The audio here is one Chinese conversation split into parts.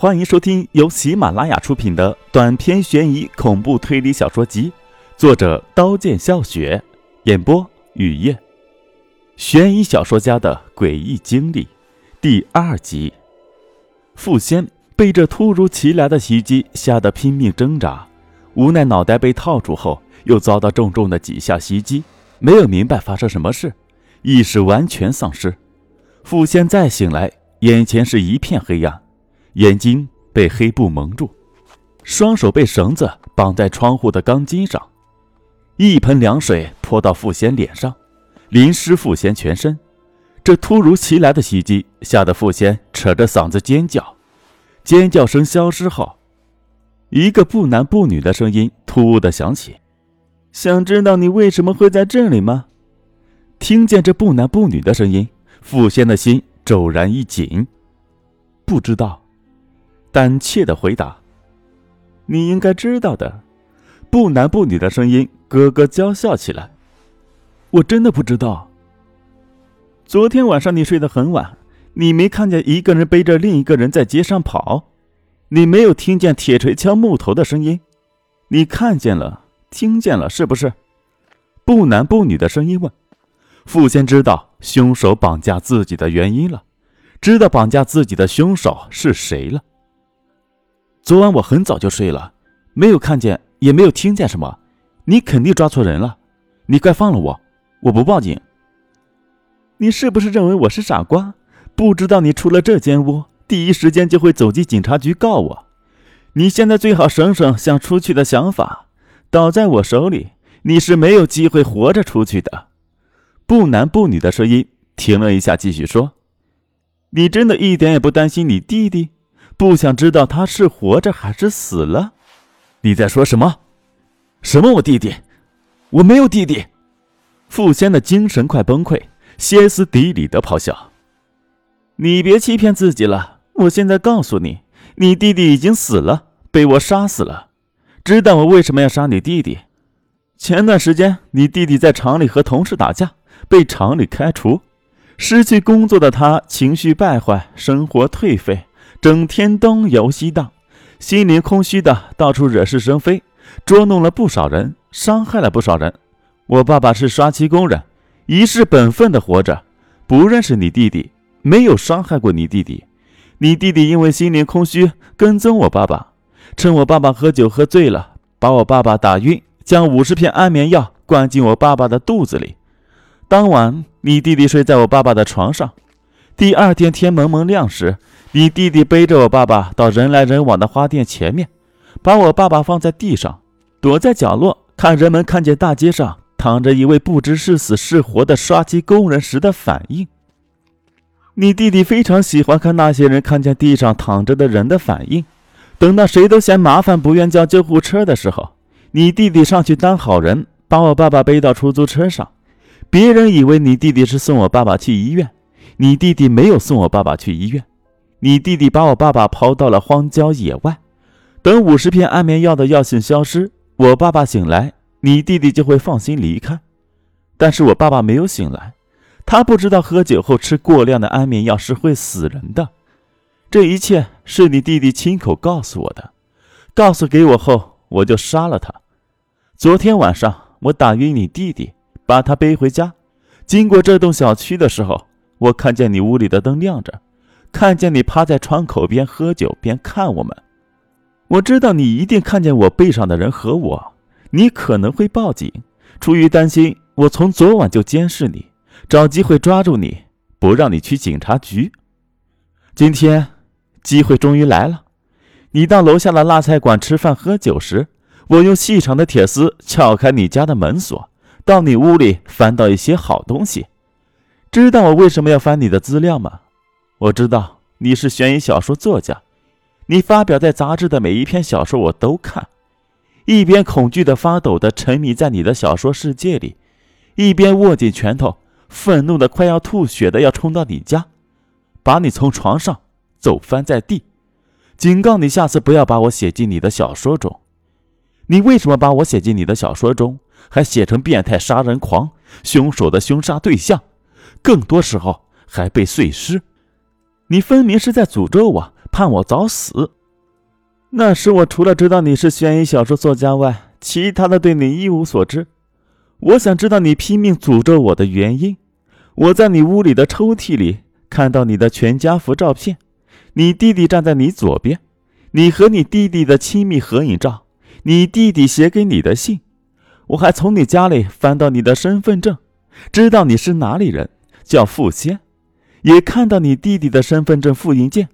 欢迎收听由喜马拉雅出品的短篇悬疑恐怖推理小说集，作者刀剑笑雪，演播雨夜。悬疑小说家的诡异经历，第二集。傅仙被这突如其来的袭击吓得拼命挣扎，无奈脑袋被套住后，又遭到重重的几下袭击，没有明白发生什么事，意识完全丧失。傅仙再醒来，眼前是一片黑暗。眼睛被黑布蒙住，双手被绳子绑在窗户的钢筋上，一盆凉水泼到傅仙脸上，淋湿傅仙全身。这突如其来的袭击吓得傅仙扯着嗓子尖叫，尖叫声消失后，一个不男不女的声音突兀的响起：“想知道你为什么会在这里吗？”听见这不男不女的声音，傅仙的心骤然一紧，不知道。胆怯的回答：“你应该知道的。”不男不女的声音咯咯娇笑起来。“我真的不知道。昨天晚上你睡得很晚，你没看见一个人背着另一个人在街上跑，你没有听见铁锤敲木头的声音，你看见了，听见了，是不是？”不男不女的声音问。傅先知道凶手绑架自己的原因了，知道绑架自己的凶手是谁了。昨晚我很早就睡了，没有看见，也没有听见什么。你肯定抓错人了，你快放了我，我不报警。你是不是认为我是傻瓜，不知道你出了这间屋，第一时间就会走进警察局告我？你现在最好省省想出去的想法，倒在我手里，你是没有机会活着出去的。不男不女的声音停了一下，继续说：“你真的一点也不担心你弟弟？”不想知道他是活着还是死了？你在说什么？什么？我弟弟？我没有弟弟！傅仙的精神快崩溃，歇斯底里的咆哮：“你别欺骗自己了！我现在告诉你，你弟弟已经死了，被我杀死了。知道我为什么要杀你弟弟？前段时间，你弟弟在厂里和同事打架，被厂里开除，失去工作的他情绪败坏，生活颓废。”整天东游西荡，心灵空虚的，到处惹是生非，捉弄了不少人，伤害了不少人。我爸爸是刷漆工人，一世本分的活着，不认识你弟弟，没有伤害过你弟弟。你弟弟因为心灵空虚，跟踪我爸爸，趁我爸爸喝酒喝醉了，把我爸爸打晕，将五十片安眠药灌进我爸爸的肚子里。当晚，你弟弟睡在我爸爸的床上。第二天天蒙蒙亮时。你弟弟背着我爸爸到人来人往的花店前面，把我爸爸放在地上，躲在角落，看人们看见大街上躺着一位不知是死是活的刷漆工人时的反应。你弟弟非常喜欢看那些人看见地上躺着的人的反应。等到谁都嫌麻烦不愿叫救护车的时候，你弟弟上去当好人，把我爸爸背到出租车上。别人以为你弟弟是送我爸爸去医院，你弟弟没有送我爸爸去医院。你弟弟把我爸爸抛到了荒郊野外，等五十片安眠药的药性消失，我爸爸醒来，你弟弟就会放心离开。但是我爸爸没有醒来，他不知道喝酒后吃过量的安眠药是会死人的。这一切是你弟弟亲口告诉我的，告诉给我后，我就杀了他。昨天晚上我打晕你弟弟，把他背回家，经过这栋小区的时候，我看见你屋里的灯亮着。看见你趴在窗口边喝酒边看我们，我知道你一定看见我背上的人和我，你可能会报警。出于担心，我从昨晚就监视你，找机会抓住你，不让你去警察局。今天，机会终于来了。你到楼下的辣菜馆吃饭喝酒时，我用细长的铁丝撬开你家的门锁，到你屋里翻到一些好东西。知道我为什么要翻你的资料吗？我知道你是悬疑小说作家，你发表在杂志的每一篇小说我都看，一边恐惧的发抖的沉迷在你的小说世界里，一边握紧拳头，愤怒的快要吐血的要冲到你家，把你从床上揍翻在地，警告你下次不要把我写进你的小说中。你为什么把我写进你的小说中，还写成变态杀人狂、凶手的凶杀对象，更多时候还被碎尸？你分明是在诅咒我，盼我早死。那时我除了知道你是悬疑小说作家外，其他的对你一无所知。我想知道你拼命诅咒我的原因。我在你屋里的抽屉里看到你的全家福照片，你弟弟站在你左边，你和你弟弟的亲密合影照，你弟弟写给你的信。我还从你家里翻到你的身份证，知道你是哪里人，叫傅仙，也看到你弟弟的身份证复印件，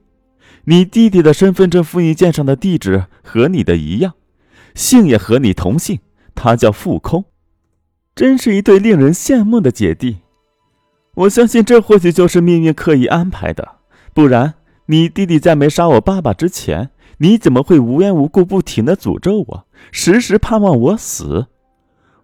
你弟弟的身份证复印件上的地址和你的一样，姓也和你同姓，他叫傅空，真是一对令人羡慕的姐弟。我相信这或许就是命运刻意安排的，不然你弟弟在没杀我爸爸之前，你怎么会无缘无故不停的诅咒我，时时盼望我死？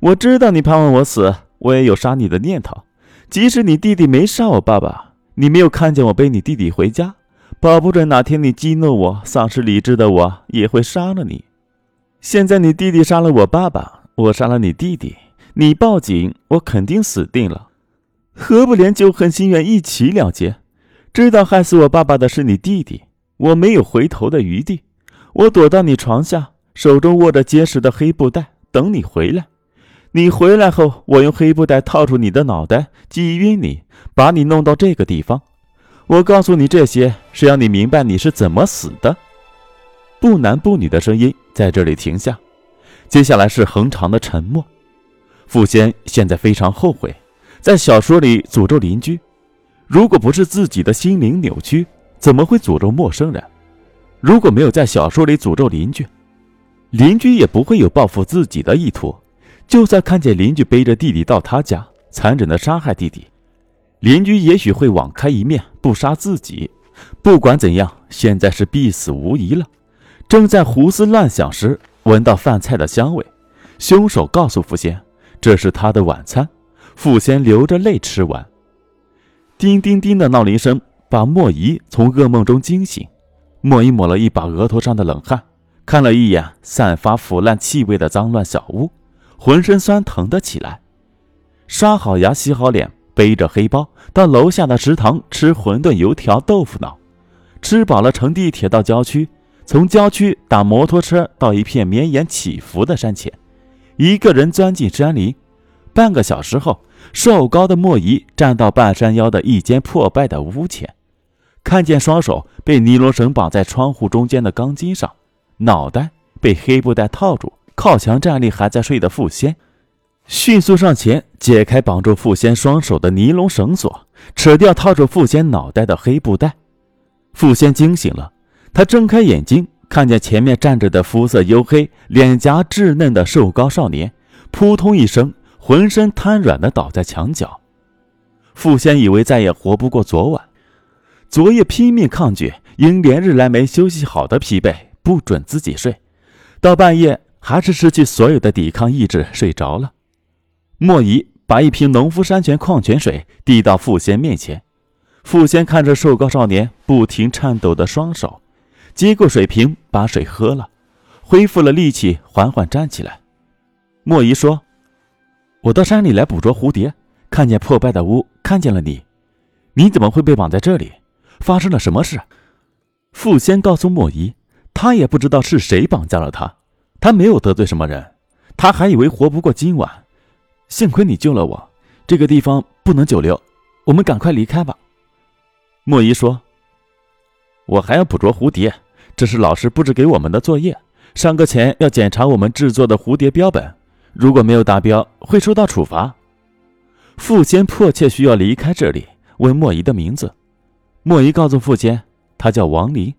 我知道你盼望我死，我也有杀你的念头。即使你弟弟没杀我爸爸，你没有看见我背你弟弟回家，保不准哪天你激怒我、丧失理智的我也会杀了你。现在你弟弟杀了我爸爸，我杀了你弟弟，你报警，我肯定死定了。何不连旧恨心怨一起了结？知道害死我爸爸的是你弟弟，我没有回头的余地。我躲到你床下，手中握着结实的黑布袋，等你回来。你回来后，我用黑布袋套住你的脑袋，挤晕你，把你弄到这个地方。我告诉你这些，是让你明白你是怎么死的。不男不女的声音在这里停下，接下来是恒长的沉默。傅仙现在非常后悔，在小说里诅咒邻居，如果不是自己的心灵扭曲，怎么会诅咒陌生人？如果没有在小说里诅咒邻居，邻居也不会有报复自己的意图。就算看见邻居背着弟弟到他家，残忍的杀害弟弟，邻居也许会网开一面，不杀自己。不管怎样，现在是必死无疑了。正在胡思乱想时，闻到饭菜的香味，凶手告诉傅仙，这是他的晚餐。傅仙流着泪吃完。叮叮叮的闹铃声把莫姨从噩梦中惊醒。莫姨抹了一把额头上的冷汗，看了一眼散发腐烂气味的脏乱小屋。浑身酸疼的起来，刷好牙、洗好脸，背着黑包到楼下的食堂吃馄饨、油条、豆腐脑。吃饱了，乘地铁到郊区，从郊区打摩托车到一片绵延起伏的山前，一个人钻进山林。半个小时后，瘦高的莫姨站到半山腰的一间破败的屋前，看见双手被尼龙绳绑在窗户中间的钢筋上，脑袋被黑布袋套住。靠墙站立，还在睡的傅仙，迅速上前解开绑住傅仙双手的尼龙绳索，扯掉套住傅仙脑袋的黑布袋。傅仙惊醒了，他睁开眼睛，看见前面站着的肤色黝黑、脸颊稚嫩的瘦高少年，扑通一声，浑身瘫软的倒在墙角。傅仙以为再也活不过昨晚，昨夜拼命抗拒，因连日来没休息好的疲惫，不准自己睡，到半夜。还是失去所有的抵抗意志，睡着了。莫姨把一瓶农夫山泉矿泉水递到傅仙面前，傅仙看着瘦高少年不停颤抖的双手，接过水瓶把水喝了，恢复了力气，缓缓站起来。莫姨说：“我到山里来捕捉蝴蝶，看见破败的屋，看见了你。你怎么会被绑在这里？发生了什么事？”傅仙告诉莫姨，他也不知道是谁绑架了他。他没有得罪什么人，他还以为活不过今晚，幸亏你救了我。这个地方不能久留，我们赶快离开吧。莫姨说：“我还要捕捉蝴蝶，这是老师布置给我们的作业。上课前要检查我们制作的蝴蝶标本，如果没有达标，会受到处罚。”傅坚迫切需要离开这里，问莫姨的名字。莫姨告诉傅坚，他叫王林，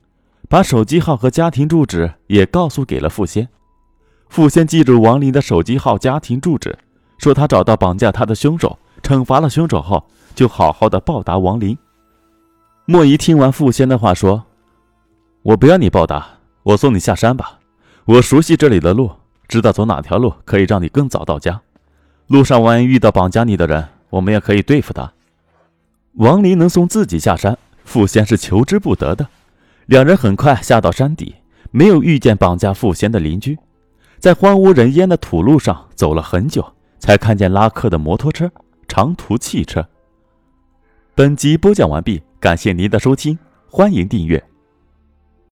把手机号和家庭住址也告诉给了傅坚。傅先记住王林的手机号、家庭住址，说他找到绑架他的凶手，惩罚了凶手后，就好好的报答王林。莫姨听完傅先的话，说：“我不要你报答，我送你下山吧。我熟悉这里的路，知道走哪条路可以让你更早到家。路上万一遇到绑架你的人，我们也可以对付他。”王林能送自己下山，傅先是求之不得的。两人很快下到山底，没有遇见绑架傅先的邻居。在荒无人烟的土路上走了很久，才看见拉客的摩托车、长途汽车。本集播讲完毕，感谢您的收听，欢迎订阅。